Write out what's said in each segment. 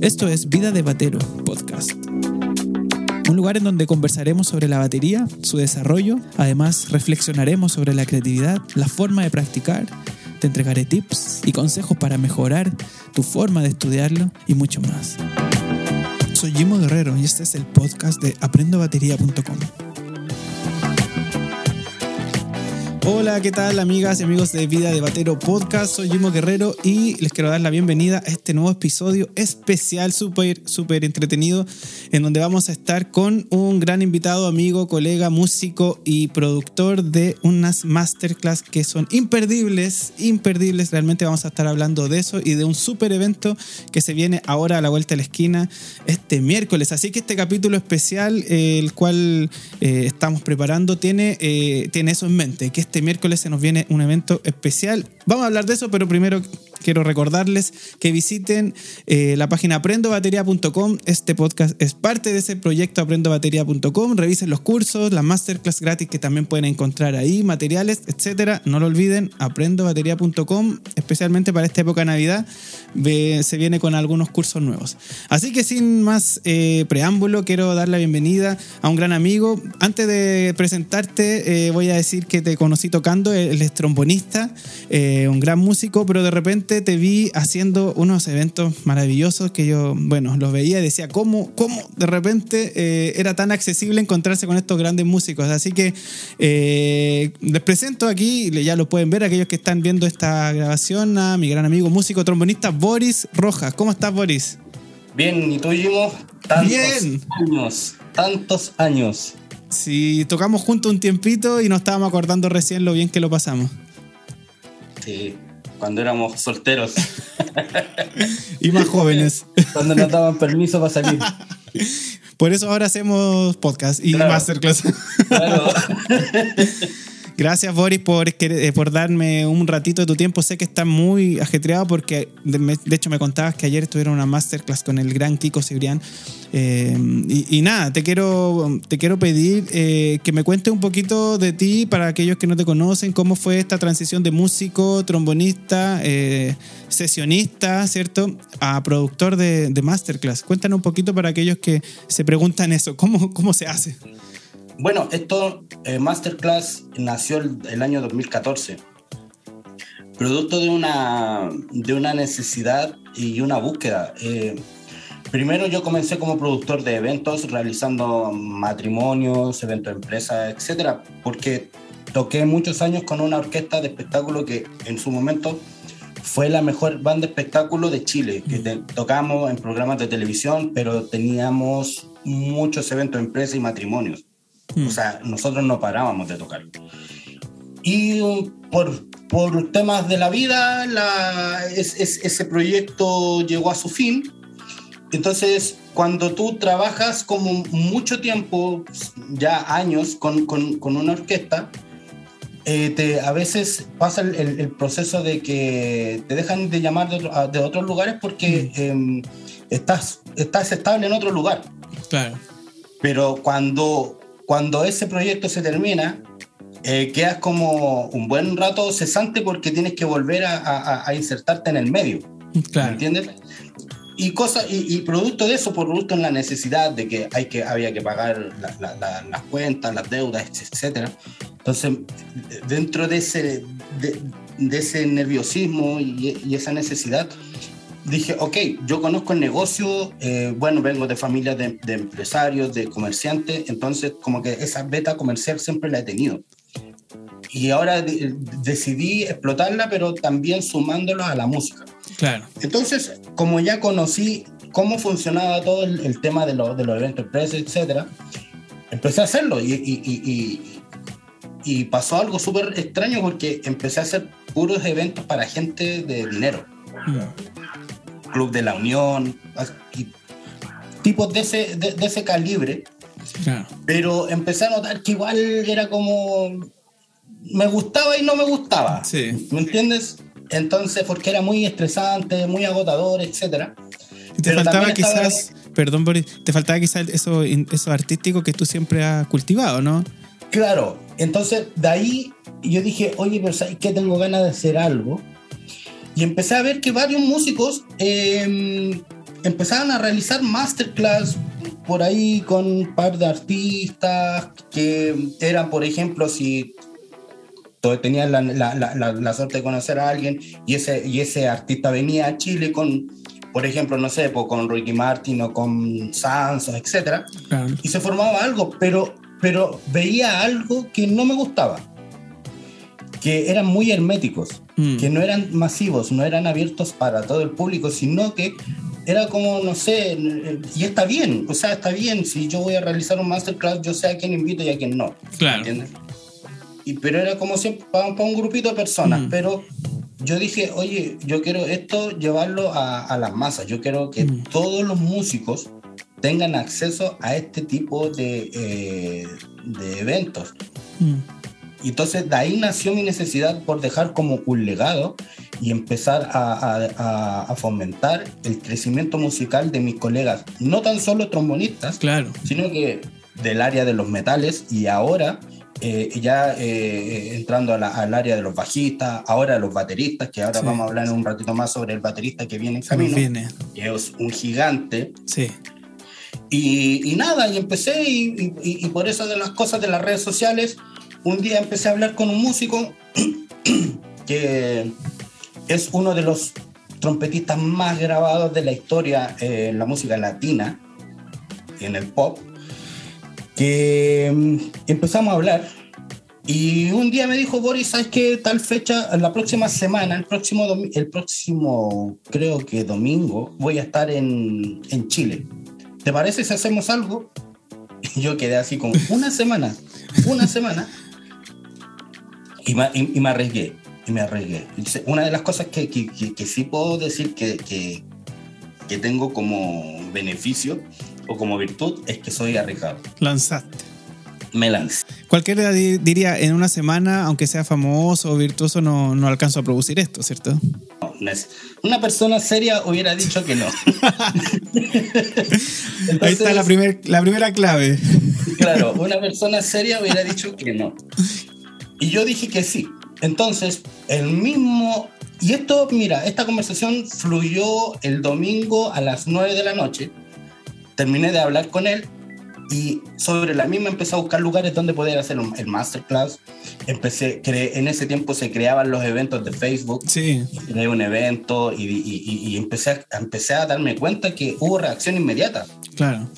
Esto es Vida de Batero Podcast. Un lugar en donde conversaremos sobre la batería, su desarrollo, además reflexionaremos sobre la creatividad, la forma de practicar, te entregaré tips y consejos para mejorar tu forma de estudiarlo y mucho más. Soy Jimo Guerrero y este es el podcast de aprendobatería.com. Hola, ¿qué tal amigas y amigos de Vida de Batero Podcast? Soy Jimo Guerrero y les quiero dar la bienvenida a este nuevo episodio especial, súper, súper entretenido, en donde vamos a estar con un gran invitado, amigo, colega, músico y productor de unas masterclass que son imperdibles, imperdibles. Realmente vamos a estar hablando de eso y de un súper evento que se viene ahora a la vuelta de la esquina este miércoles. Así que este capítulo especial, el cual eh, estamos preparando, tiene, eh, tiene eso en mente, que este este miércoles se nos viene un evento especial. Vamos a hablar de eso, pero primero quiero recordarles que visiten eh, la página aprendobatería.com. Este podcast es parte de ese proyecto aprendobatería.com. Revisen los cursos, las masterclass gratis que también pueden encontrar ahí, materiales, etcétera. No lo olviden, aprendobatería.com, especialmente para esta época de Navidad, se viene con algunos cursos nuevos. Así que sin más eh, preámbulo, quiero dar la bienvenida a un gran amigo. Antes de presentarte, eh, voy a decir que te conocí tocando, él es trombonista, un gran músico, pero de repente te vi haciendo unos eventos maravillosos que yo, bueno, los veía y decía, ¿cómo, cómo de repente eh, era tan accesible encontrarse con estos grandes músicos? Así que eh, les presento aquí, ya lo pueden ver aquellos que están viendo esta grabación, a mi gran amigo músico trombonista Boris Rojas. ¿Cómo estás, Boris? Bien, ¿y tú, Jimo? Tantos Bien. años, tantos años. Sí, tocamos juntos un tiempito y nos estábamos acordando recién lo bien que lo pasamos. Sí, cuando éramos solteros. y más jóvenes. cuando nos daban permiso para salir. Por eso ahora hacemos podcast y masterclass. Claro. Gracias, Boris, por, eh, por darme un ratito de tu tiempo. Sé que estás muy ajetreado porque, de, hecho, me contabas que ayer tuvieron una masterclass con el gran Kiko Cibrián. Eh, y, nada, te quiero, te quiero pedir eh, que me cuentes un poquito de ti para aquellos que no te conocen, cómo fue esta transición de músico, trombonista, sesionista, ¿cierto? A productor de, masterclass. Cuéntanos un poquito para aquellos que se preguntan eso, ¿cómo, cómo se hace? Bueno, esto, eh, Masterclass, nació el, año 2014, producto de una, de una necesidad y una búsqueda. Eh, primero yo comencé como productor de eventos, realizando matrimonios, eventos de empresa, etcétera, porque toqué muchos años con una orquesta de espectáculo que en su momento fue la mejor banda de espectáculo de Chile, que tocamos en programas de televisión, pero teníamos muchos eventos de empresa y matrimonios. O hmm. sea, nosotros no parábamos de tocar. Y por, por temas de la vida, la, ese proyecto llegó a su fin. Entonces, cuando tú trabajas como mucho tiempo, ya años, con, con, con una orquesta, eh, te, a veces pasa el, el, proceso de que te dejan de llamar de, de otros lugares porque em, estás, estás estable en otro lugar. Claro. Pero cuando cuando ese proyecto se termina, eh, quedas como un buen rato cesante porque tienes que volver a, insertarte en el medio. Claro. ¿Entiendes? Y, cosa, y, producto de eso, por producto en la necesidad de que, hay que había que pagar las cuentas, las deudas, etc. Entonces, dentro de ese, de, ese nerviosismo y, y esa necesidad, dije, ok, yo conozco el negocio, eh, bueno, vengo de familias de, empresarios, de comerciantes, entonces como que esa beta comercial siempre la he tenido. Y ahora decidí explotarla, pero también sumándola a la música. Claro. Entonces, como ya conocí cómo funcionaba todo el, tema de, de, los eventos empresas, etcétera, empecé a hacerlo y, y, y pasó algo súper extraño porque empecé a hacer puros eventos para gente de dinero. Mm. Club de la Unión, tipos de ese, de, ese calibre. Pero empecé a notar que igual era como. Me gustaba y no me gustaba. ¿Me entiendes? Entonces, porque era muy estresante, muy agotador, etc. te faltaba quizás, perdón Boris, te faltaba quizás eso, eso artístico que tú siempre has cultivado, ¿no? Claro, entonces de ahí yo dije, oye, pero ¿sabes qué? Tengo ganas de hacer algo Y empecé a ver que varios músicos eh, empezaban a realizar masterclass por ahí con un par de artistas que eran, por ejemplo, si tenían la, la, la, la, suerte de conocer a alguien y ese, y ese artista venía a Chile con, por ejemplo, no sé, con Ricky Martin o con Sansos, etc. Y se formaba algo, pero, pero veía algo que no me gustaba, que eran muy herméticos, mm. que no eran masivos, no eran abiertos para todo el público, sino que era como, no sé, y está bien, o sea, está bien, si yo voy a realizar un masterclass, yo sé a quién invito y a quién no. Claro. Y, pero era como siempre para, un grupito de personas, mm. pero yo dije, oye, yo quiero esto llevarlo a, las masas, yo quiero que mm. todos los músicos tengan acceso a este tipo de, eh, de eventos. Mm. Y entonces de ahí nació mi necesidad por dejar como un legado y empezar a, fomentar el crecimiento musical de mis colegas, no tan solo trombonistas, claro. sino que del área de los metales y ahora eh, ya eh, entrando al área de los bajistas, ahora los bateristas, que ahora vamos a hablar un ratito más sobre el baterista que viene en camino, que es un gigante. Sí. Y, nada, y empecé, y, y, por eso de las cosas de las redes sociales, un día empecé a hablar con un músico que es uno de los trompetistas más grabados de la historia en la música latina, en el pop, que mm, empezamos a hablar y un día me dijo, Boris, ¿sabes qué? Tal fecha, la próxima semana, el próximo, el próximo creo que domingo, voy a estar en, en Chile. ¿Te parece si hacemos algo? Y yo quedé así como una semana, una semana. Y me, y me arriesgué y me arriesgué. Una de las cosas que, que, que, sí puedo decir que, que, tengo como beneficio o como virtud es que soy arriesgado. Lanzaste. Me lancé. Cualquiera diría, en una semana, aunque sea famoso o virtuoso, no, no alcanzo a producir esto, ¿cierto? Una persona seria hubiera dicho que no. Ahí está la, primer, la primera clave. Claro, una persona seria hubiera dicho que no. Y yo dije que sí. Entonces, el mismo... Y esto, mira, esta conversación fluyó el domingo a las 9 de la noche. Terminé de hablar con él y sobre la misma empecé a buscar lugares donde poder hacer el masterclass. Empecé, en ese tiempo se creaban los eventos de Facebook. Sí. Creé un evento y, y, y, empecé, a, empecé a darme cuenta que hubo reacción inmediata. Claro.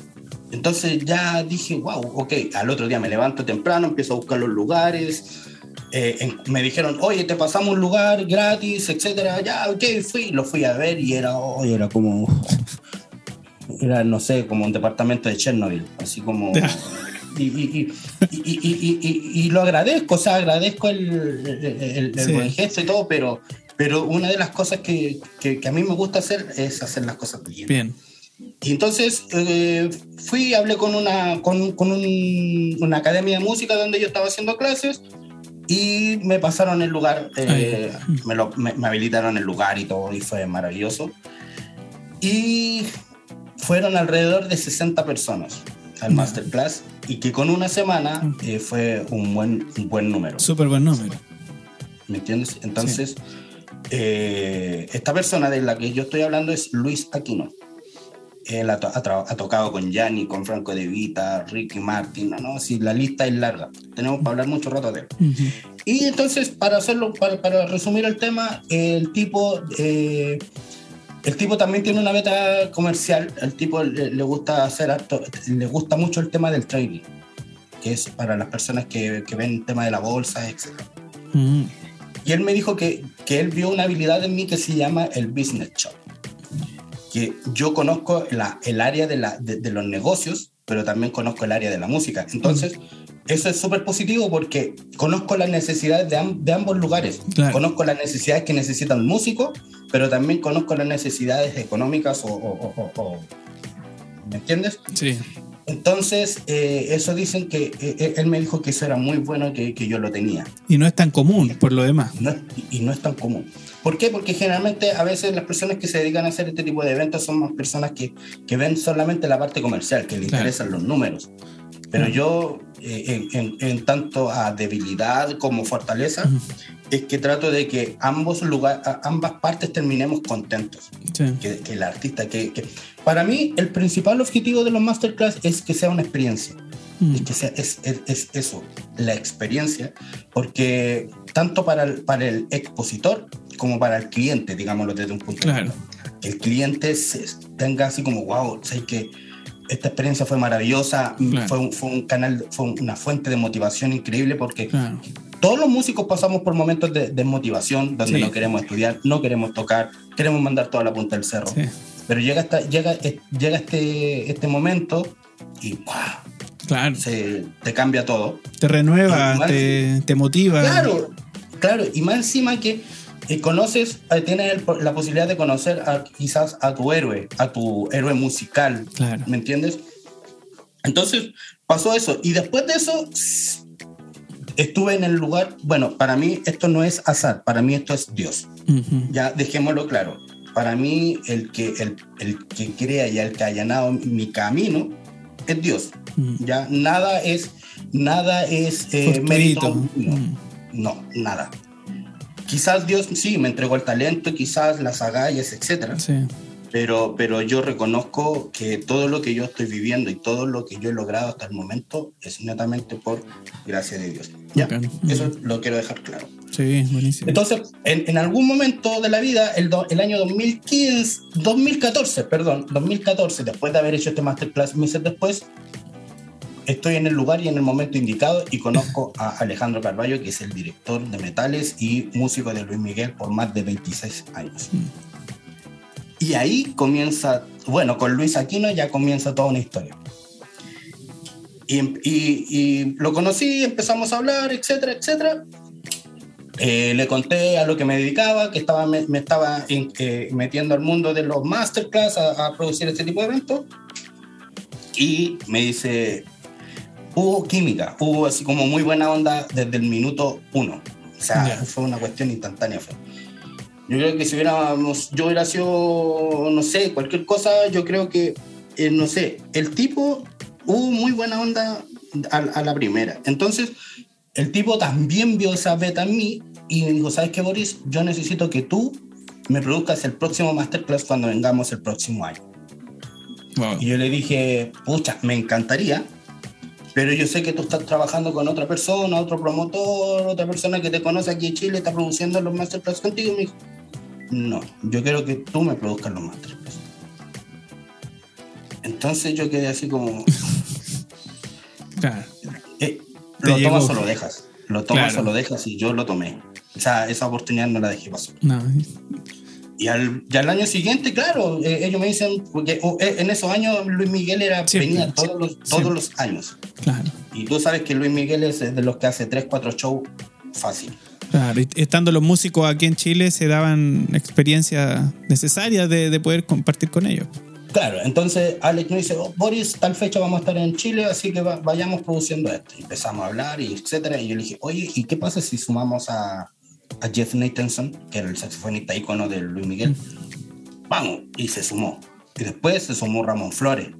Entonces ya dije, wow, ok, al otro día me levanto temprano, empiezo a buscar los lugares, eh, me dijeron, oye, te pasamos un lugar gratis, etcétera. Ya, ok, fui, lo fui a ver y era, era como, era, no sé, como un departamento de Chernobyl, así como... Y, y, y, y, lo agradezco, o sea, agradezco el, el, el, buen gesto y todo, pero, pero una de las cosas que, que, a mí me gusta hacer es hacer las cosas bien. Bien. Y entonces eh, fui, hablé con, una, con, con un, una academia de música donde yo estaba haciendo clases y me pasaron el lugar, eh, me, lo, me, habilitaron el lugar y todo, y fue maravilloso. Y fueron alrededor de 60 personas al masterclass y que con una semana eh, fue un buen, un buen número. Súper buen número. ¿Me entiendes? Entonces, eh, esta persona de la que yo estoy hablando es Luis Aquino. Él ha, tocado con Gianni, con Franco De Vita, Ricky Martin, no, no, si la lista es larga. Tenemos para hablar mucho rato de él. Y entonces, para hacerlo, para, para, resumir el tema, el tipo, eh, el tipo también tiene una beta comercial. El tipo le, gusta hacer le gusta mucho el tema del trading, que es para las personas que, que ven el tema de la bolsa, etc. Y él me dijo que, que él vio una habilidad en mí que se llama el business shop que yo conozco la, el área de, la, de, los negocios, pero también conozco el área de la música. Entonces, eso es súper positivo porque conozco las necesidades de, de ambos lugares. Conozco las necesidades que necesita un músico, pero también conozco las necesidades económicas o, ¿me entiendes? Sí. Entonces, eh, eso dicen que eh, eh, él me dijo que eso era muy bueno que, que, yo lo tenía. Y no es tan común, por lo demás. y no es tan común. ¿Por qué? Porque generalmente a veces las personas que se dedican a hacer este tipo de eventos son más personas que, que ven solamente la parte comercial, que le interesan los números. Pero yo, eh, en, en, tanto a debilidad como fortaleza, es que trato de que ambos lugar, ambas partes terminemos contentos. Que, el artista, que, que, para mí el principal objetivo de los masterclass es que sea una experiencia. Es que sea, es, es, es, eso, la experiencia, porque tanto para el, para el expositor como para el cliente, digámoslo desde un punto claro. de vista. El cliente tenga así como, wow, sé que esta experiencia fue maravillosa, fue, un, fue, un, canal, fue una fuente de motivación increíble porque claro. todos los músicos pasamos por momentos de, de motivación donde sí. no queremos estudiar, no queremos tocar, queremos mandar toda la punta del cerro. Sí. Pero llega, hasta, llega, llega este, este momento y wow, claro. se, te cambia todo. Te renueva, más, te, te, motiva. Claro, claro, y más encima que eh, conoces, eh, tienes el, la posibilidad de conocer a, quizás a tu héroe, a tu héroe musical, claro. ¿me entiendes? Entonces pasó eso, y después de eso estuve en el lugar, bueno, para mí esto no es azar, para mí esto es Dios, uh -huh. ya dejémoslo claro. Para mí, el que, el, el que crea y el que ha allanado mi camino es Dios. Mm. Ya nada es, nada es eh, mérito. No, mm. no, nada. Quizás Dios sí me entregó el talento, quizás las agallas, etcétera. Sí. Pero, pero yo reconozco que todo lo que yo estoy viviendo y todo lo que yo he logrado hasta el momento es netamente por gracia de Dios. Ya, okay. eso lo quiero dejar claro. Sí, buenísimo. Entonces, en, en, algún momento de la vida, el, do, el año 2015, 2014, perdón, 2014, después de haber hecho este masterclass meses después, estoy en el lugar y en el momento indicado y conozco a Alejandro Carballo, que es el director de metales y músico de Luis Miguel por más de 26 años. Mm. Y ahí comienza, bueno, con Luis Aquino ya comienza toda una historia. Y, y, y lo conocí, empezamos a hablar, etcétera, etcétera. Eh, le conté a lo que me dedicaba, que estaba, me, me estaba eh, metiendo al mundo de los masterclass a, a, producir este tipo de eventos. Y me dice, hubo química, hubo así como muy buena onda desde el minuto uno. O sea, yeah. fue una cuestión instantánea. Fue. Yo creo que si hubiéramos, yo hubiera sido, no sé, cualquier cosa, yo creo que, eh, no sé, el tipo hubo muy buena onda a, a, la primera. Entonces, el tipo también vio esa beta en mí y me dijo, ¿sabes qué, Boris? Yo necesito que tú me produzcas el próximo masterclass cuando vengamos el próximo año. Wow. Y yo le dije, pucha, me encantaría, pero yo sé que tú estás trabajando con otra persona, otro promotor, otra persona que te conoce aquí en Chile, está produciendo los masterclass contigo. Y me dijo, no, yo quiero que tú me produzcas los masterclass. Entonces yo quedé así como... claro. Eh, lo llegó. tomas o lo dejas. Lo tomas claro. o lo dejas y yo lo tomé. O sea, esa oportunidad no la dejé pasar. No. Y al, ya al año siguiente, claro, eh, ellos me dicen, porque oh, en esos años Luis Miguel era, venía todos, los, todos los años. Claro. Y tú sabes que Luis Miguel es de los que hace 3, 4 shows fácil. Claro, estando los músicos aquí en Chile se daban experiencias necesarias de, de poder compartir con ellos. Claro, entonces Alex me dice, oh, Boris, tal fecha vamos a estar en Chile, así que va, vayamos produciendo esto. Y empezamos a hablar y etcétera. Y yo le dije, oye, ¿y qué pasa si sumamos a, a Jeff Nathanson, que era el saxofonista ícono de Luis Miguel? Vamos, y se sumó. Y después se sumó Ramón Flores,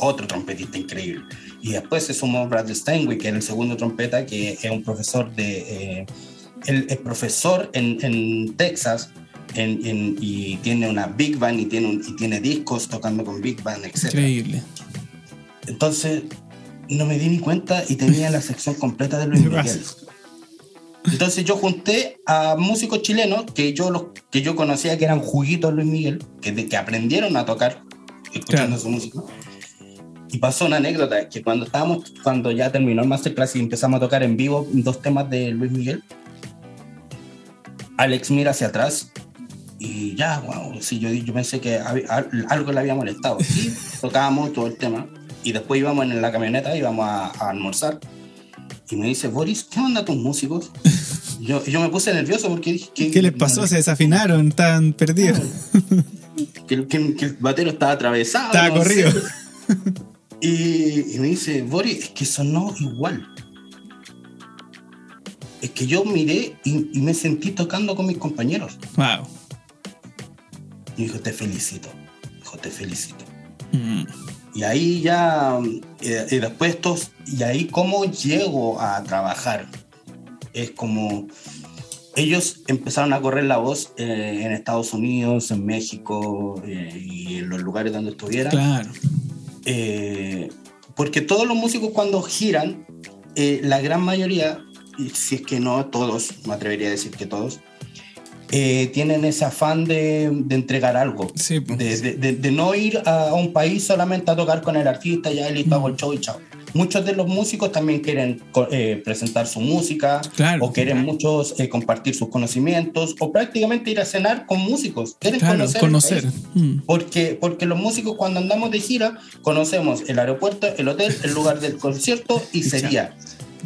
otro trompetista increíble. Y después se sumó Brad Steinway, que era el segundo trompeta, que es un profesor de... Eh, el, el, profesor en, en Texas en, en, y tiene una big band y tiene, un, y tiene discos tocando con big band, etc. Increíble. Entonces, no me di ni cuenta y tenía la sección completa de Luis Miguel. Entonces yo junté a músicos chilenos que yo, los, que yo conocía que eran juguitos Luis Miguel, que, de, que aprendieron a tocar escuchando claro. su música. Y pasó una anécdota, que cuando estábamos, cuando ya terminó el masterclass y empezamos a tocar en vivo dos temas de Luis Miguel, Alex mira hacia atrás y ya, wow, sí, yo, yo pensé que algo le había molestado. Y tocábamos todo el tema y después íbamos en la camioneta, íbamos a, a almorzar y me dice, Boris, ¿qué onda tus músicos? Yo, yo me puse nervioso porque dije... ¿Qué, ¿Qué les pasó? No, ¿Se desafinaron? ¿Estaban perdidos? Que, que, que, el batero estaba atravesado. Estaba no corrido. Sé. Y, y, me dice, Boris, es que sonó igual. Es que yo miré y, y me sentí tocando con mis compañeros. Wow. Y dijo, te felicito. Dijo, te felicito. Mm. Y ahí ya, eh, y después estos, y ahí cómo llego a trabajar. Es como, ellos empezaron a correr la voz eh, en Estados Unidos, en México eh, y en los lugares donde estuvieran. Claro. Eh, porque todos los músicos cuando giran, eh, la gran mayoría, si es que no todos, me atrevería a decir que todos, eh, tienen ese afán de, de entregar algo. Sí, pues. De, de- de- de no ir a un país solamente a tocar con el artista, ya listo, hago el show y chao. Muchos de los músicos también quieren eh, presentar su música, Claro. o quieren muchos eh, compartir sus conocimientos, o prácticamente ir a cenar con músicos. Quieren Claro, conocer. conocer. Mm. Porque, porque los músicos cuando andamos de gira conocemos el aeropuerto, el hotel, el lugar del concierto y sería.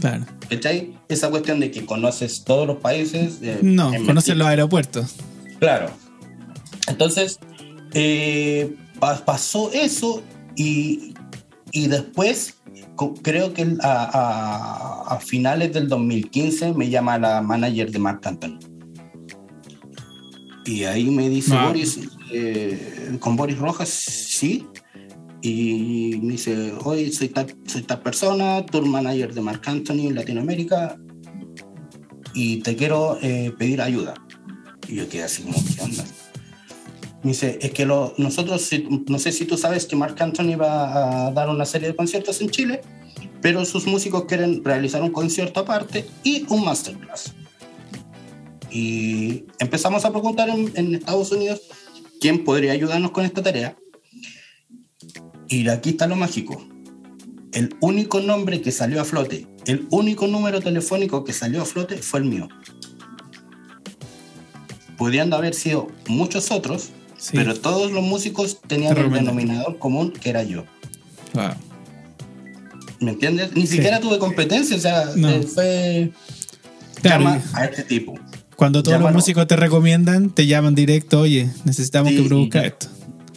Claro. ¿Cachai? Esa cuestión de que conoces todos los países. eh, No, es conocer mentira. los aeropuertos. Claro. Entonces, eh, pa- pasó eso y, y después, creo que a, a- a finales del 2015 me llama la manager de Marc Anthony. Y ahí me dice Ah. Boris, eh, con Boris Rojas, sí. Y me dice, oye, soy tal, soy persona, tour manager de Marc Anthony en Latinoamérica, y te quiero eh, pedir ayuda. Y yo quedé así como, ¿qué onda? Me dice, es que lo- nosotros, no sé si tú sabes que Marc Anthony va a dar una serie de conciertos en Chile, pero sus músicos quieren realizar un concierto aparte y un masterclass. Y empezamos a preguntar en, en Estados Unidos quién podría ayudarnos con esta tarea. Y aquí está lo mágico. El único nombre que salió a flote, el único número telefónico que salió a flote fue el mío. Pudiendo haber sido muchos otros, Sí. pero todos los músicos tenían Te el denominador común que era yo. Wow. ¿Me entiendes? Ni siquiera tuve competencia, o sea, No. eh, fue Claro, llama a este tipo. cuando todos llámalo. los músicos te recomiendan, te llaman directo, oye, necesitamos Sí, que produzca esto.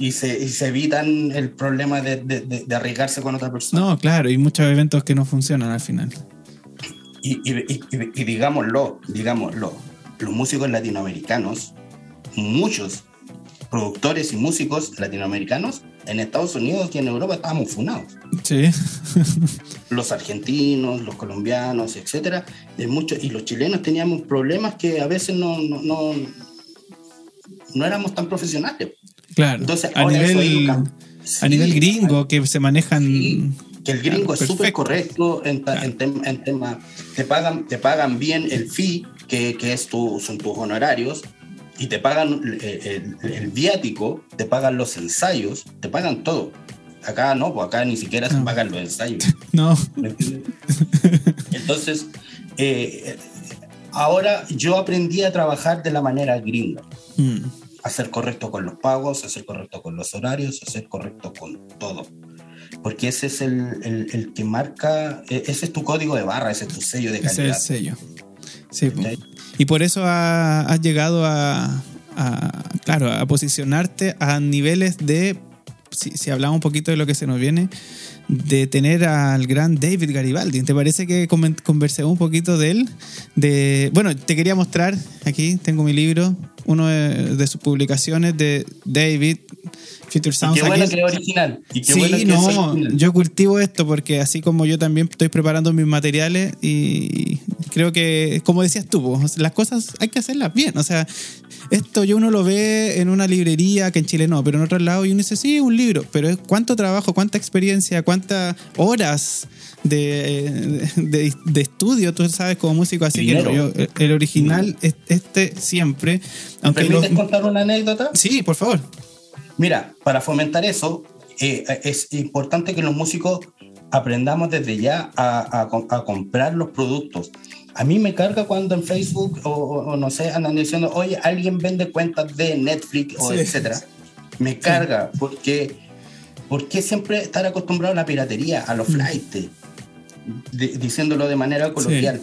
Y se, y se evitan el problema de, de- de- de arriesgarse con otra persona. No, claro, y muchos eventos que no funcionan al final. Y, y- y- y- y digámoslo, digámoslo, los músicos latinoamericanos, muchos productores y músicos latinoamericanos en Estados Unidos y en Europa estábamos funados. Sí. Los argentinos, los colombianos, etcétera, de muchos, y los chilenos teníamos problemas que a veces no, no, no, no éramos tan profesionales. Claro. Entonces, a ahora eso nivel, cam- a nivel Sí, gringo, que se manejan. Sí, que el gringo Claro, es súper correcto en, ta- en tem- en tema, te pagan, te pagan bien el fee, que, que es tu, son tus honorarios, y te pagan el, el- el viático, te pagan los ensayos, te pagan todo. Acá no, pues acá ni siquiera se No. pagan los ensayos. No. Entonces, eh, ahora yo aprendí a trabajar de la manera gringa Mm. A ser correcto con los pagos, a ser correcto con los horarios, a ser correcto con todo. Porque ese es el, el- el que marca, e- ese es tu código de barra, ese es tu sello de Ese es calidad. el sello. Sí. ¿cachai? Y por eso ha- has llegado a, a, claro, a posicionarte a niveles de, si, si hablamos un poquito de lo que se nos viene, de tener al gran David Garibaldi. ¿Te parece que conversemos un poquito de él? De, bueno, te quería mostrar, aquí tengo mi libro, uno de, de sus publicaciones de David, Future Y Sounds. qué bueno Aquí- que es original. Y qué sí, bueno que es no, yo cultivo esto porque así como yo también estoy preparando mis materiales y creo que, como decías tú, las cosas hay que hacerlas bien. O sea, esto yo uno lo ve en una librería, que en Chile no, pero en otro lado y uno dice, sí, un libro, pero es cuánto trabajo, cuánta experiencia, cuántas horas de, de, de estudio, tú sabes, como músico, así que no, yo, el original es este siempre. Aunque ¿Permites contar una anécdota? Sí, por favor. Mira, para fomentar eso, eh, es importante que los músicos aprendamos desde ya a, a com- a comprar los productos. A mí me carga cuando en Facebook o, no sé, andan diciendo, oye, alguien vende cuentas de Netflix o Sí. etcétera. Me carga porque, porque siempre estar acostumbrado a la piratería, a los Mm. flights, de- diciéndolo de manera coloquial.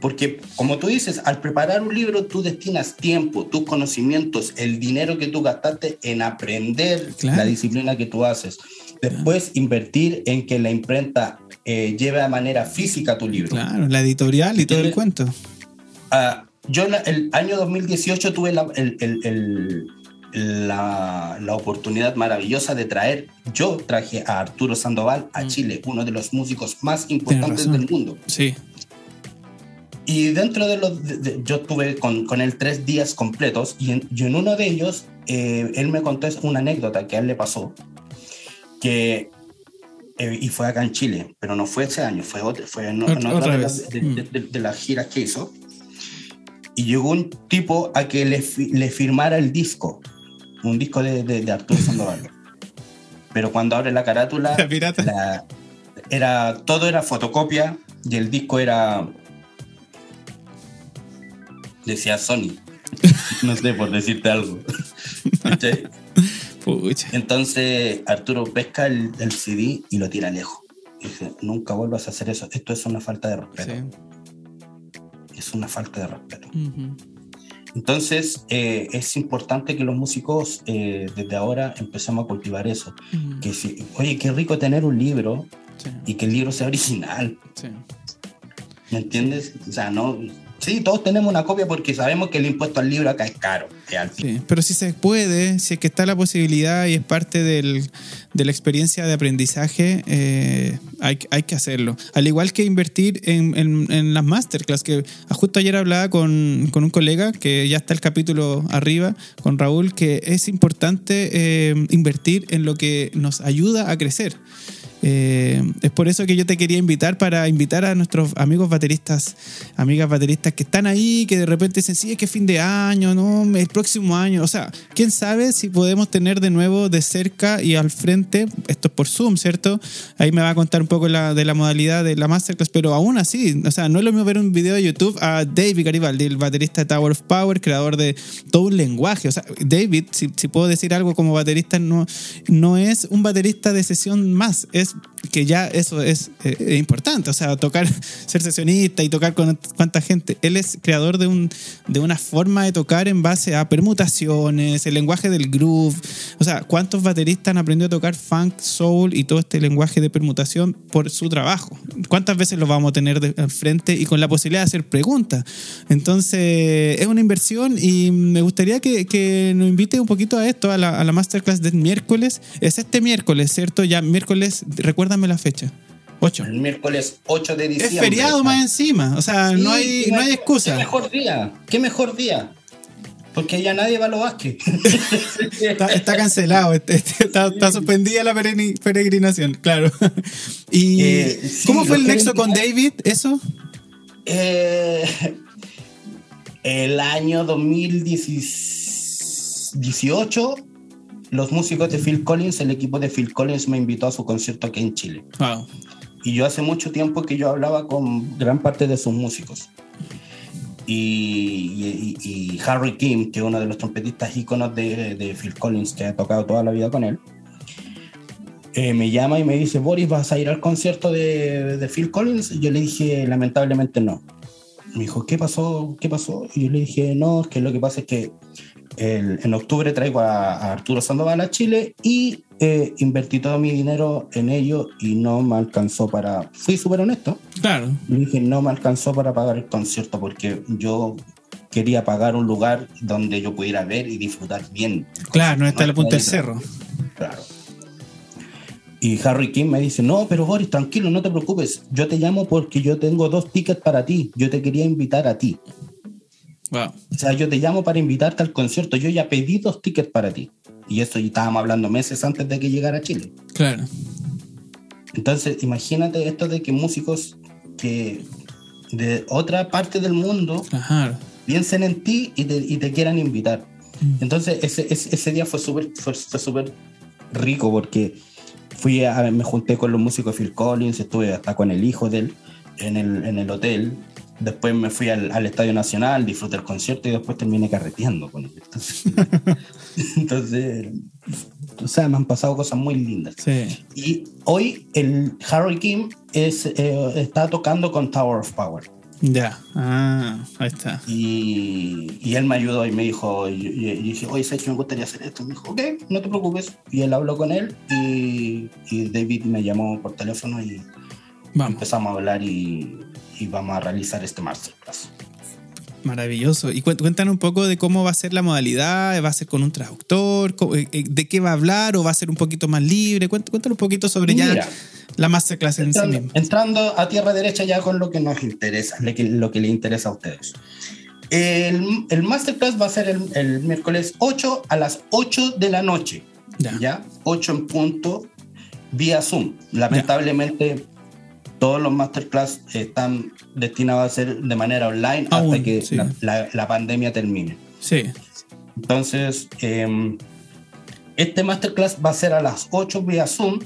Porque, como tú dices, al preparar un libro, tú destinas tiempo, tus conocimientos, el dinero que tú gastaste en aprender Claro. la disciplina que tú haces. Después, invertir en que la imprenta eh, lleve de manera física tu libro. Claro, la editorial y todo el cuento. Ah, yo el año 2018 tuve la- el, el- el- la, la, oportunidad maravillosa de traer, yo traje a Arturo Sandoval a mm. Chile, uno de los músicos más importantes del mundo. Sí. Y dentro de los, yo estuve con, con, él tres días completos y en, en uno de ellos eh, él me contó una anécdota que a él le pasó, que, eh, y fue acá en Chile, pero no fue ese año, fue, otro, fue en, otra, mm. de, las giras que hizo. Y llegó un tipo a que le, le firmara el disco, un disco de, de Arturo Sandoval. pero cuando abre la carátula, la, era, todo era fotocopia y el disco era decía Sony. No sé, por decirte algo. Entonces Arturo pesca el, CD y lo tira lejos. dice, nunca vuelvas a hacer eso. Esto es una falta de respeto. Es una falta de respeto. Entonces, eh, es importante que los músicos eh, desde ahora empecemos a cultivar eso. Que si, oye, qué rico tener un libro y que el libro sea original. ¿Me entiendes? O sea, no, Sí, todos tenemos una copia porque sabemos que el impuesto al libro acá es caro. sí, pero si se puede, si es que está la posibilidad y es parte del, de la experiencia de aprendizaje, eh, hay, que hacerlo. Al igual que invertir en, las masterclass, que justo ayer hablaba con, con, un colega, que ya está el capítulo arriba, con Raúl, que es importante eh, invertir en lo que nos ayuda a crecer. Eh, es por eso que yo te quería invitar para invitar a nuestros amigos bateristas, amigas bateristas que están ahí, que de repente dicen, sí, es que fin de año, no, el próximo año. O sea, quién sabe si podemos tener de nuevo de cerca y al frente, esto es por Zoom, ¿cierto? Ahí me va a contar un poco la, de la modalidad de la masterclass, pero aún así, o sea, no es lo mismo ver un video de YouTube a David Garibaldi, el baterista de Tower of Power, creador de todo un lenguaje. O sea, David, si, puedo decir algo como baterista, no, no es un baterista de sesión más, es guys que ya eso es eh, importante, o sea, tocar, ser sesionista y tocar con cuánta gente. Él es creador de, un, de una forma de tocar en base a permutaciones, el lenguaje del groove. O sea, ¿cuántos bateristas han aprendido a tocar funk, soul y todo este lenguaje de permutación por su trabajo? ¿Cuántas veces lo vamos a tener de frente y con la posibilidad de hacer preguntas? Entonces, es una inversión y me gustaría que, que nos invite un poquito a esto, a la, a la masterclass del miércoles. Es este miércoles, ¿cierto? Ya miércoles recuérdame la fecha. 8. El miércoles 8 de diciembre. Es feriado más encima. O sea, no, hay, no hay excusa. Qué mejor día. Qué mejor día. Porque ya nadie va a los Vázquez. está, cancelado. Este, este, está, suspendida la peregrinación, claro. ¿Y eh, cómo fue el nexo con David? ¿Eso? Eh, el año 2018 los músicos de Phil Collins, el equipo de Phil Collins me invitó a su concierto aquí en Chile. Y yo hace mucho tiempo que yo hablaba con gran parte de sus músicos. Y, Harry Kim, que es uno de los trompetistas íconos de, de, Phil Collins, que ha tocado toda la vida con él, eh, me llama y me dice, Boris, ¿vas a ir al concierto de, de Phil Collins? Y yo le dije, lamentablemente no. Me dijo, ¿qué pasó? ¿Qué pasó? Y yo le dije, no, que lo que pasa es que en octubre traigo a, Arturo Sandoval a Chile y eh, invertí todo mi dinero en ello y no me alcanzó para. Fui súper honesto. Claro. Le dije, no me alcanzó para pagar el concierto porque yo quería pagar un lugar donde yo pudiera ver y disfrutar bien. Claro, no está la punta del cerro. Claro. Y Harry King me dice, no, pero Boris, tranquilo, no te preocupes. Yo te llamo porque yo tengo dos tickets para ti. Yo te quería invitar a ti. O sea, yo te llamo para invitarte al concierto. Yo ya pedí dos tickets para ti. Y eso estábamos hablando meses antes de que llegara a Chile. Claro. Entonces, imagínate esto de que músicos que de otra parte del mundo piensen en ti y te, quieran invitar. Mm. Entonces, ese, ese, día fue súper fue, súper rico porque fui a, me junté con los músicos Phil Collins, estuve hasta con el hijo de él en el, en el hotel Después me fui al, Estadio Nacional, disfruté el concierto y después terminé carreteando con Entonces, o sea, me han pasado cosas muy lindas. Y hoy el Harry Kim es, eh, está tocando con Tower of Power. Ya, ah, ahí está. Y, y, él me ayudó y me dijo, y, dije, oye, ¿sabes que me gustaría hacer esto? Me dijo, ok, no te preocupes. Y él habló con él y, y David me llamó por teléfono y empezamos a hablar y y vamos a realizar este masterclass. Maravilloso. Y cuéntanos un poco de cómo va a ser la modalidad, ¿va a ser con un traductor? Eh, eh, ¿De qué va a hablar o va a ser un poquito más libre? Cuéntanos un poquito sobre ya la masterclass en sí misma. Entrando a tierra derecha ya con lo que nos interesa, lo que le interesa a ustedes. El, el masterclass va a ser el, miércoles 8 a las 8 de la noche. Ya. 8 en punto vía Zoom. Lamentablemente todos los masterclass están destinados a ser de manera online hasta que la, pandemia termine. Sí. Entonces, em, este masterclass va a ser a las 8 vía Zoom.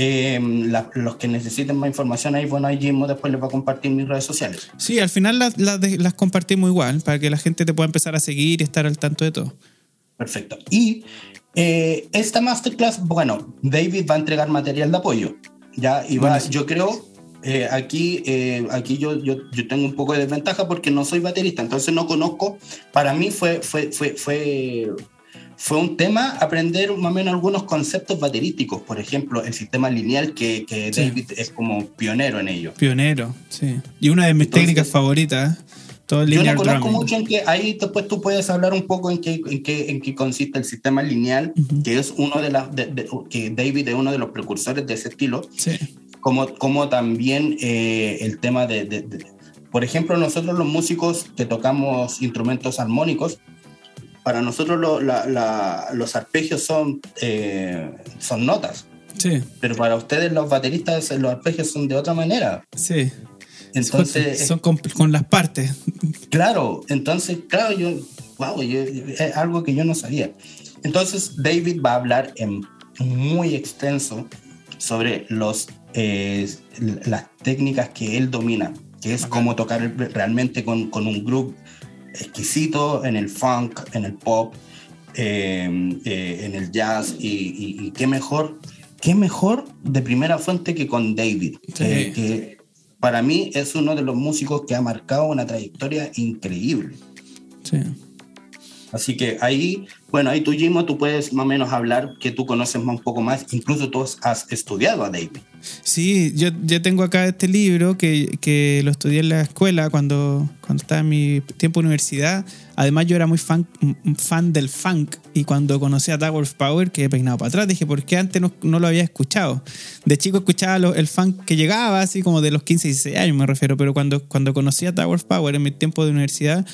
Em, los que necesiten más información ahí, bueno, ahí mismo después les va a compartir mis redes sociales. Sí, al final las, las, compartimos igual, para que la gente te pueda empezar a seguir y estar al tanto de todo. Perfecto. Y eh, esta masterclass, bueno, David va a entregar material de apoyo. Ya, y va, yo creo eh, aquí, eh, aquí yo, yo, yo, tengo un poco de desventaja porque no soy baterista, entonces no conozco. Para mí fue, fue, fue, fue, fue un tema aprender más o menos algunos conceptos baterísticos, por ejemplo, el sistema lineal, que, que David es como pionero en ello. Pionero, sí. Y una de mis técnicas favoritas. Todo el yo no conozco mucho en que ahí después tú puedes hablar un poco en qué, en qué, en qué consiste el sistema lineal, que es uno de las, que David es uno de los precursores de ese estilo. Sí como, como también eh, el tema de, por ejemplo, nosotros los músicos que tocamos instrumentos armónicos, para nosotros los arpegios son, eh, son notas. Sí. Pero para ustedes los bateristas los arpegios son de otra manera. Sí. Entonces... Son, con, con, las partes. Claro, entonces, claro, yo, wow, es algo que yo no sabía. Entonces David va a hablar en muy extenso sobre los las técnicas que él domina, que es cómo tocar realmente con, con, un grupo exquisito en el funk, en el pop, em, eh, en el jazz, y, qué mejor, qué mejor de primera fuente que con David, que para mí es uno de los músicos que ha marcado una trayectoria increíble. Sí. Así que ahí, bueno, ahí tú, Jimo, tú puedes más o menos hablar que tú conoces un poco más, incluso tú has estudiado a David. Sí, yo, yo tengo acá este libro que, que, lo estudié en la escuela cuando, cuando estaba en mi tiempo de universidad. Además, yo era muy fan, fan del funk y cuando conocí a Tower of Power, que he peinado para atrás, dije, ¿por qué antes no, no lo había escuchado? De chico escuchaba el funk que llegaba, así como de los 15, 16 años me refiero, pero cuando, cuando conocí a Tower of Power en mi tiempo de universidad,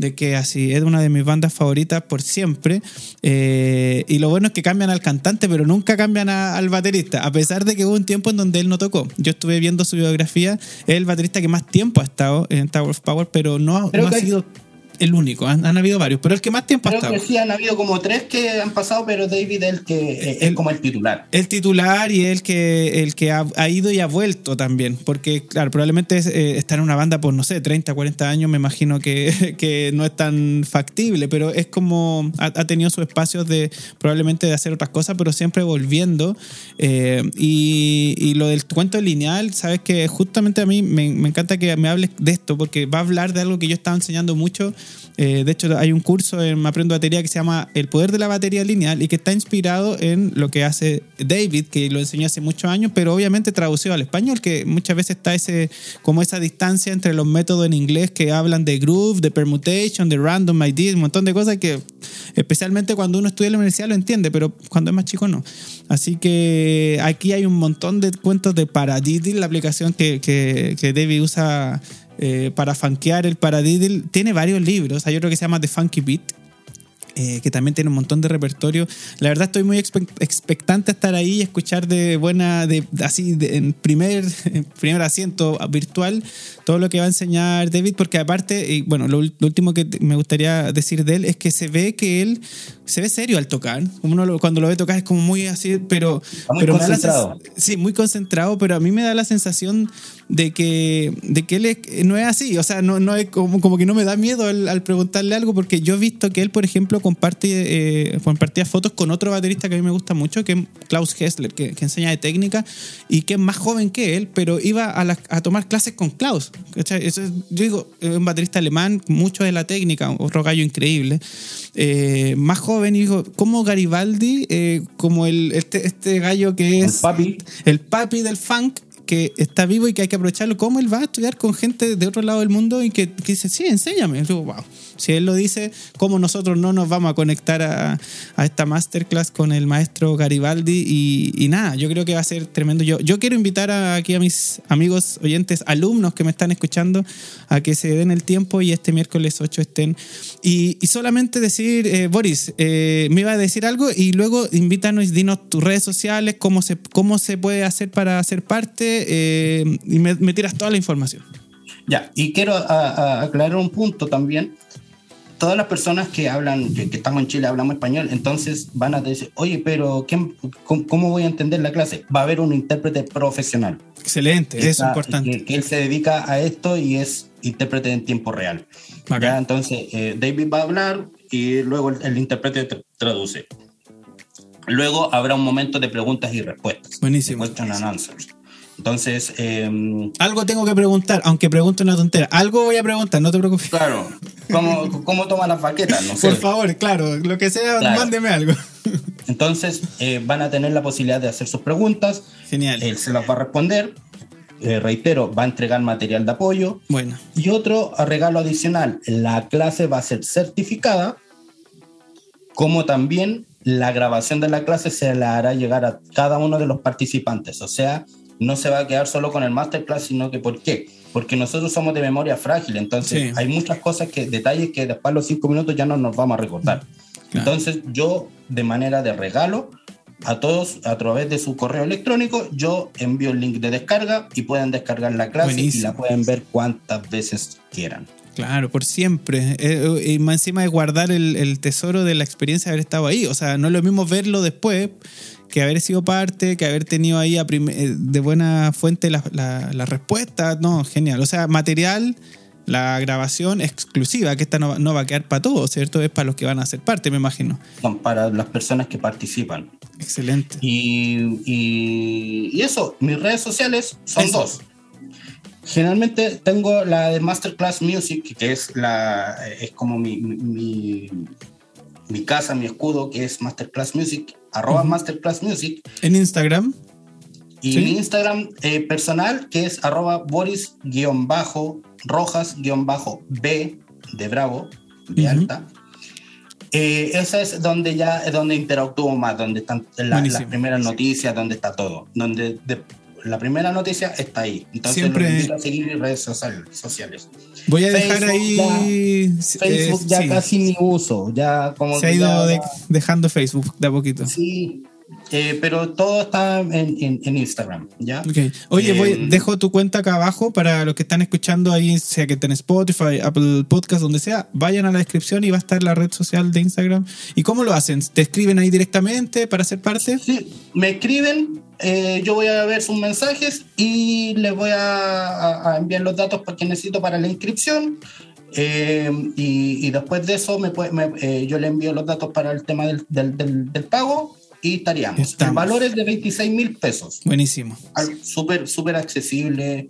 de que así es una de mis bandas favoritas por siempre. Eh, y lo bueno es que cambian al cantante, pero nunca cambian al baterista, a pesar de que hubo un tiempo en donde él no tocó. Yo estuve viendo su biografía, es el baterista que más tiempo ha estado en Tower of Power, pero no, no ha sido el único, han, habido varios, pero el que más tiempo ha estado. que sí, han habido como tres que han pasado, pero David es el que es como el titular. El titular y el que, el que ha, ido y ha vuelto también, porque claro, probablemente eh, estar en una banda por, no sé, 30, 40 años, me imagino que, que no es tan factible, pero es como, ha, tenido sus espacios de probablemente de hacer otras cosas, pero siempre volviendo. Eh, y, y, lo del cuento lineal, sabes que justamente a mí me, me encanta que me hables de esto, porque va a hablar de algo que yo estaba enseñando mucho eh, de hecho, hay un curso en Aprendo Batería que se llama El poder de la batería lineal y que está inspirado en lo que hace David, que lo enseñó hace muchos años, pero obviamente traducido al español, que muchas veces está ese, como esa distancia entre los métodos en inglés que hablan de groove, de permutation, de random ID, un montón de cosas que especialmente cuando uno estudia en la universidad lo entiende, pero cuando es más chico no. Así que aquí hay un montón de cuentos de Paradiddle, la aplicación que, que, que David usa eh, para funkear el paradiddle. Tiene varios libros. Hay otro que se llama The Funky Beat, eh, que también tiene un montón de repertorio. La verdad estoy muy expectante a estar ahí y escuchar de buena, de, así en primer, primer asiento virtual todo lo que va a enseñar David, porque aparte, y bueno, lo, último que me gustaría decir de él es que se ve que él se ve serio al tocar. Uno cuando lo ve tocar es como muy así, pero... Muy concentrado. sí, muy concentrado, pero a mí me da la sensación de que, de que él no es así, o sea, no, no es como, como que no me da miedo al, preguntarle algo, porque yo he visto que él, por ejemplo, comparte, eh, compartía fotos con otro baterista que a mí me gusta mucho, que es Klaus Hessler, que, enseña de técnica y que es más joven que él, pero iba a, a tomar clases con Klaus. Eso, yo digo, es un baterista alemán, mucho de la técnica, otro gallo increíble, eh, más joven, y dijo, como Garibaldi, eh, como el, este, este gallo que es el papi, el papi del funk, que está vivo y que hay que aprovecharlo. ¿Cómo él va a estudiar con gente de otro lado del mundo y que, dice, sí, enséñame? wow. Si él lo dice, ¿cómo nosotros no nos vamos a conectar a, esta masterclass con el maestro Garibaldi? Y, nada, yo creo que va a ser tremendo. Yo, yo quiero invitar aquí a mis amigos oyentes, alumnos que me están escuchando, a que se den el tiempo y este miércoles 8 estén. Y, solamente decir, eh, Boris, eh, me iba a decir algo y luego invítanos, dinos tus redes sociales, cómo se, cómo se puede hacer para ser parte eh, y me, tiras toda la información. Ya, y quiero aclarar un punto también. Todas las personas que hablan, que, estamos en Chile, hablamos español, entonces van a decir, oye, pero cómo, voy a entender la clase? Va a haber un intérprete profesional. Excelente, eso es importante. Que, él se dedica a esto y es intérprete en tiempo real. Entonces, eh, David va a hablar y luego el, el intérprete traduce. Luego habrá un momento de preguntas y respuestas. Buenísimo. Question and answers. Entonces. Em, Algo tengo que preguntar, aunque pregunte una tontera. Algo voy a preguntar, no te preocupes. Claro. ¿Cómo, cómo toma las baquetas? No sé. Por favor, claro, lo que sea, mándeme algo. Entonces, eh, van a tener la posibilidad de hacer sus preguntas. Genial. Él se las va a responder. Eh, reitero, va a entregar material de apoyo. Bueno. Y otro regalo adicional: la clase va a ser certificada, como también la grabación de la clase se la hará llegar a cada uno de los participantes. O sea, no se va a quedar solo con el masterclass, sino que ¿por qué? Porque nosotros somos de memoria frágil, entonces hay muchas cosas que, detalles que después de los cinco minutos ya no nos vamos a recordar. Entonces yo, de manera de regalo, a todos a través de su correo electrónico, yo envío el link de descarga y pueden descargar la clase y la pueden ver cuantas veces quieran. Claro, por siempre. Eh, y más encima de guardar el, tesoro de la experiencia de haber estado ahí. O sea, no es lo mismo verlo después que haber sido parte, que haber tenido ahí eh, de buena fuente la, la, respuesta. No, genial. O sea, material, la grabación exclusiva, que esta no, va a quedar para todos, ¿cierto? Es para los que van a ser parte, me imagino. Son para las personas que participan. Excelente. Y, y, eso, mis redes sociales son dos. Generalmente tengo la de Masterclass Music, que es, la, es como mi, mi, mi casa, mi escudo, que es Masterclass Music, arroba Masterclass Music. ¿En Instagram? Y mi Instagram eh, personal, que es arroba Boris-Rojas-B de Bravo, de alta. Eh, esa es donde ya es donde interactúo más, donde están las primeras noticias, donde está todo. Donde la primera noticia está ahí. Entonces Siempre... lo invito a seguir en redes sociales. Voy a dejar ahí. Facebook ya casi ni uso. Ya como Se ha ido dejando Facebook de a poquito. Sí, eh, pero todo está en, Instagram, ¿ya? Oye, voy, em, dejo tu cuenta acá abajo para los que están escuchando ahí, sea que estén en Spotify, Apple Podcast, donde sea, vayan a la descripción y va a estar la red social de Instagram. ¿Y cómo lo hacen? ¿Te escriben ahí directamente para ser parte? Sí, me escriben, eh, yo voy a ver sus mensajes y les voy a, enviar los datos que necesito para la inscripción. Em, y, después de eso me, eh, yo le envío los datos para el tema del, del pago y estaríamos en valores de 26 mil pesos. Buenísimo. Súper, súper accesible.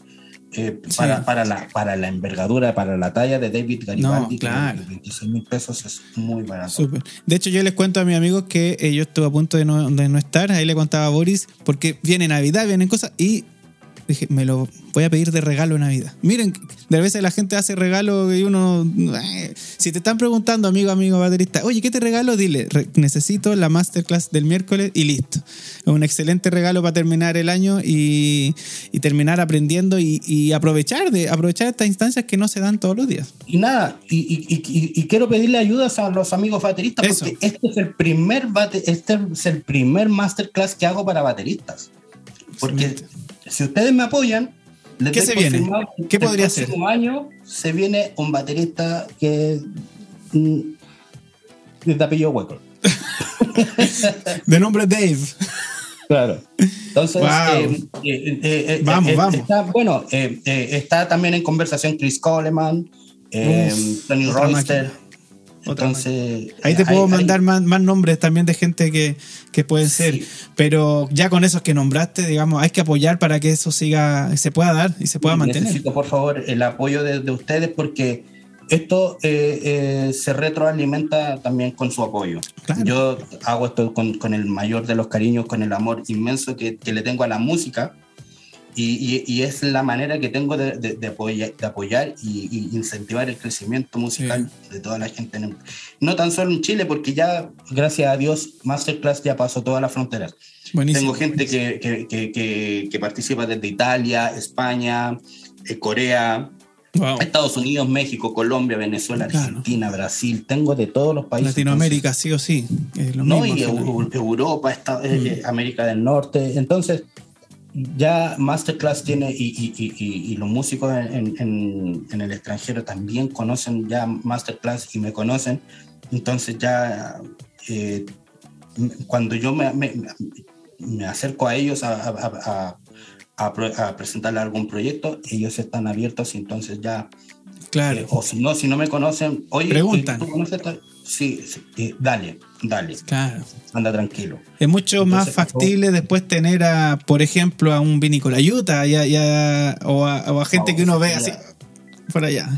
Eh, para, para, la, para la envergadura, para la talla de David Garibaldi, no, claro. 26 mil pesos es muy barato. Súper. De hecho, yo les cuento a mis amigos que eh, yo estuve a punto de no, de no estar, ahí le contaba a Boris, porque viene Navidad, vienen cosas, y dije, me lo voy a pedir de regalo en Navidad. Miren, de veces la gente hace regalo y uno. Eh, si te están preguntando, amigo, amigo baterista, oye, ¿qué te regalo? Dile, necesito la masterclass del miércoles y listo. Es un excelente regalo para terminar el año y, terminar aprendiendo y, aprovechar de aprovechar estas instancias que no se dan todos los días. Y nada, y, quiero pedirle ayudas a los amigos bateristas porque este es el primer este es el primer masterclass que hago para bateristas. Porque si ustedes me apoyan, ¿qué se viene? ¿Qué podría ser? El año se viene un baterista que mm, de apellido hueco. de nombre Dave. Claro. Entonces, eh, eh, eh, vamos, vamos. Está, bueno, está también en conversación Chris Coleman, Tony Royster. Entonces, ahí te puedo mandar más, nombres también de gente que, que pueden ser, pero ya con esos que nombraste, digamos, hay que apoyar para que eso siga, se pueda dar y se pueda mantener. Necesito, por favor, el apoyo de, ustedes porque esto eh, eh, se retroalimenta también con su apoyo. Yo hago esto con, con, el mayor de los cariños, con el amor inmenso que, que le tengo a la música Y, es la manera que tengo de, apoyar, de apoyar y, incentivar el crecimiento musical de toda la gente. no tan solo en Chile, porque ya, gracias a Dios, Masterclass ya pasó todas las fronteras. Tengo gente que, que, que, participa desde Italia, España, eh, Corea, Estados Unidos, México, Colombia, Venezuela, Argentina, Brasil, tengo de todos los países. Latinoamérica, sí o sí. no, y Europa, mm. eh, América del Norte. Entonces, ya Masterclass tiene, y, los músicos en, el extranjero también conocen ya Masterclass y me conocen. Entonces, ya eh, cuando yo me, me, acerco a ellos a a, presentarle algún proyecto, ellos están abiertos y entonces ya... Claro. Eh, o si no, si no me conocen, oye, preguntan. ¿tú conoces sí, sí eh, dale, dale. Claro. Anda tranquilo. Es mucho más factible después tener a, por ejemplo, a un vinicolayuta ya, ya, o, a, o a gente que uno ve así por allá.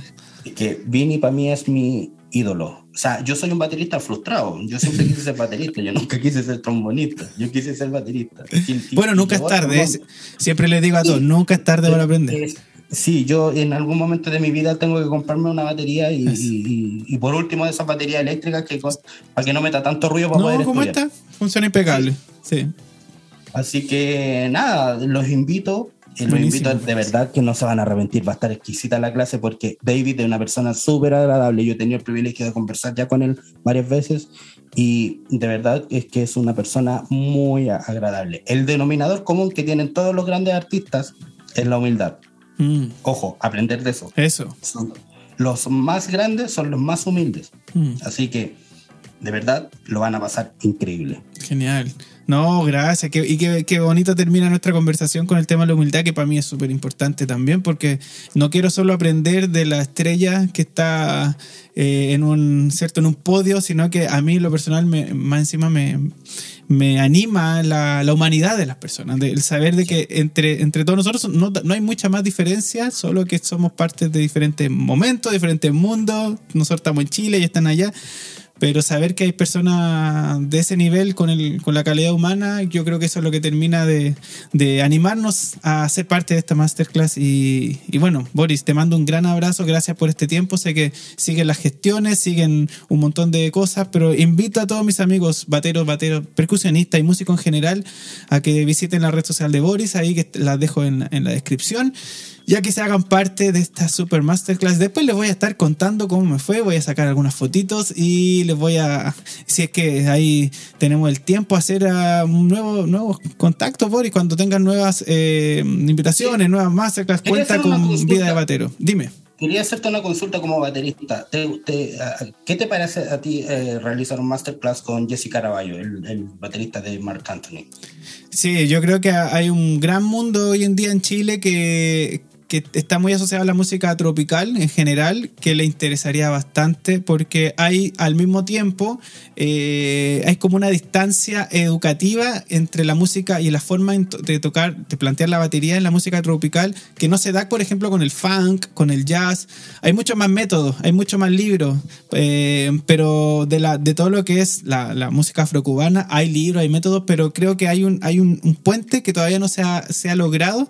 Que Vini para mí es mi ídolo. O sea, yo soy un baterista frustrado. Yo siempre quise ser baterista. Yo nunca quise ser trombonista. Yo quise ser baterista. bueno, nunca es tarde. siempre le digo a todos, nunca es tarde para aprender. Sí, yo en algún momento de mi vida tengo que comprarme una batería y, y, por último de esas baterías eléctricas que para que no meta tanto ruido para no, poder ¿cómo está? Funciona impecable. sí. Así que nada, los invito y los invito de verdad que no se van a arrepentir, va a estar exquisita la clase porque David es una persona súper agradable. Yo he tenido el privilegio de conversar ya con él varias veces y de verdad es que es una persona muy agradable. El denominador común que tienen todos los grandes artistas es la humildad. Mm. Ojo, aprender de eso. Eso. los más grandes son los más humildes. Mm. Así que de verdad lo van a pasar increíble. Genial. No, gracias. y qué, bonito termina nuestra conversación con el tema de la humildad, que para mí es súper importante también, porque no quiero solo aprender de la estrella que está eh, en un cierto en un podio, sino que a mí lo personal me, más encima me, me anima la, la, humanidad de las personas, el saber de que entre, entre todos nosotros no, no, hay mucha más diferencia, solo que somos partes de diferentes momentos, diferentes mundos. Nosotros estamos en Chile y están allá pero saber que hay personas de ese nivel con, el, con la calidad humana, yo creo que eso es lo que termina de, de animarnos a ser parte de esta masterclass. Y, y, bueno, Boris, te mando un gran abrazo, gracias por este tiempo. Sé que siguen las gestiones, siguen un montón de cosas, pero invito a todos mis amigos, bateros, bateros, percusionistas y músicos en general, a que visiten la red social de Boris, ahí que las dejo en, en la descripción ya que se hagan parte de esta super masterclass. Después les voy a estar contando cómo me fue, voy a sacar algunas fotitos y les voy a, si es que ahí tenemos el tiempo, hacer uh, nuevos nuevos contactos, Boris, cuando tengan nuevas eh, invitaciones, nuevas masterclass, cuenta con Vida de Batero. Dime. Quería hacerte una consulta como baterista. qué te parece a ti eh, realizar un masterclass con Jesse Caraballo, el, el, baterista de Mark Anthony? Sí, yo creo que hay un gran mundo hoy en día en Chile que, que está muy asociado a la música tropical en general, que le interesaría bastante porque hay al mismo tiempo, eh, hay como una distancia educativa entre la música y la forma de tocar, de plantear la batería en la música tropical, que no se da, por ejemplo, con el funk, con el jazz. Hay muchos más métodos, hay muchos más libros, eh, pero de, la, de todo lo que es la, la, música afrocubana, hay libros, hay métodos, pero creo que hay un, hay un, un puente que todavía no se ha, se ha logrado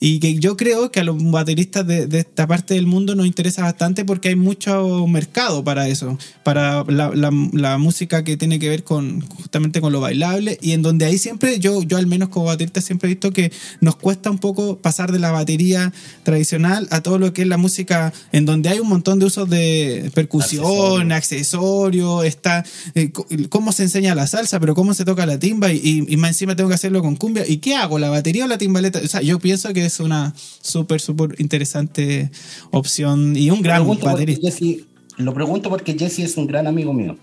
y que yo creo que a los bateristas de, de, esta parte del mundo nos interesa bastante porque hay mucho mercado para eso, para la, la, la, música que tiene que ver con justamente con lo bailable y en donde ahí siempre, yo, yo al menos como baterista siempre he visto que nos cuesta un poco pasar de la batería tradicional a todo lo que es la música en donde hay un montón de usos de percusión, accesorios, está eh, cómo se enseña la salsa, pero cómo se toca la timba y, y, más encima tengo que hacerlo con cumbia. ¿Y qué hago? ¿La batería o la timbaleta? O sea, yo pienso que es una súper, súper interesante opción y un gran baterista. lo pregunto porque Jesse es un gran amigo mío.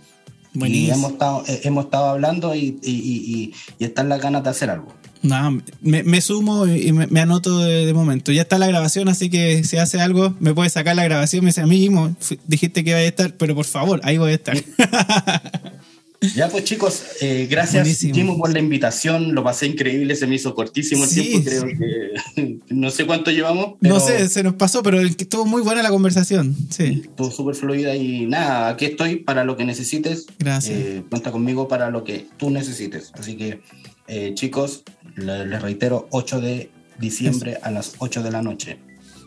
Y hemos estado, eh, hemos estado hablando y, y, y, están las ganas de hacer algo. No, me, sumo y me, anoto de, momento. Ya está la grabación, así que si hace algo, me puede sacar la grabación. Me dice, a mí dijiste que iba a estar, pero por favor, ahí voy a estar. Ya pues chicos, eh, gracias Timo por la invitación, lo pasé increíble, se me hizo cortísimo el tiempo, creo que no sé cuánto llevamos. no sé, se nos pasó, pero estuvo muy buena la conversación, sí. Estuvo súper fluida y nada, aquí estoy para lo que necesites. Gracias. Eh, cuenta conmigo para lo que tú necesites. Así que eh, chicos, les reitero, 8 de diciembre a las 8 de la noche.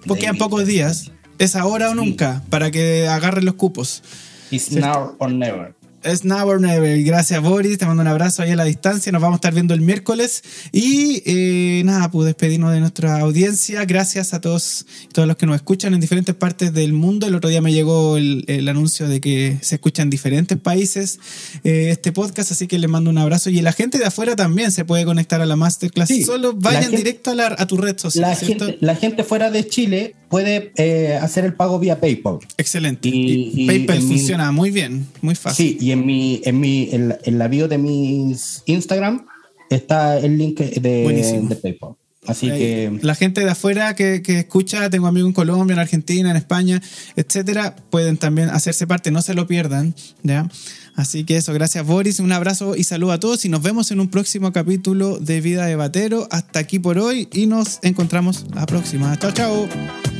Porque quedan pocos días. Es ahora o nunca para que agarren los cupos. It's now or never. Es now or never. Gracias, Boris. Te mando un abrazo ahí a la distancia. Nos vamos a estar viendo el miércoles. Y eh, nada, pues despedirnos de nuestra audiencia. Gracias a todos todos los que nos escuchan en diferentes partes del mundo. El otro día me llegó el, anuncio de que se escucha en diferentes países eh, este podcast. Así que les mando un abrazo. Y la gente de afuera también se puede conectar a la masterclass. Solo vayan directo a, a tu red social. La gente, la gente, fuera de Chile puede eh, hacer el pago vía PayPal. Excelente. Y, PayPal funciona muy bien, muy fácil. Sí, y en mi, en mi, en, la bio de mis Instagram está el link de, PayPal. Así que. La gente de afuera que, que, escucha, tengo amigos en Colombia, en Argentina, en España, etcétera, pueden también hacerse parte, no se lo pierdan, ¿ya? Así que eso, gracias Boris, un abrazo y saludo a todos y nos vemos en un próximo capítulo de Vida de Batero. Hasta aquí por hoy y nos encontramos la próxima. Chao, chao.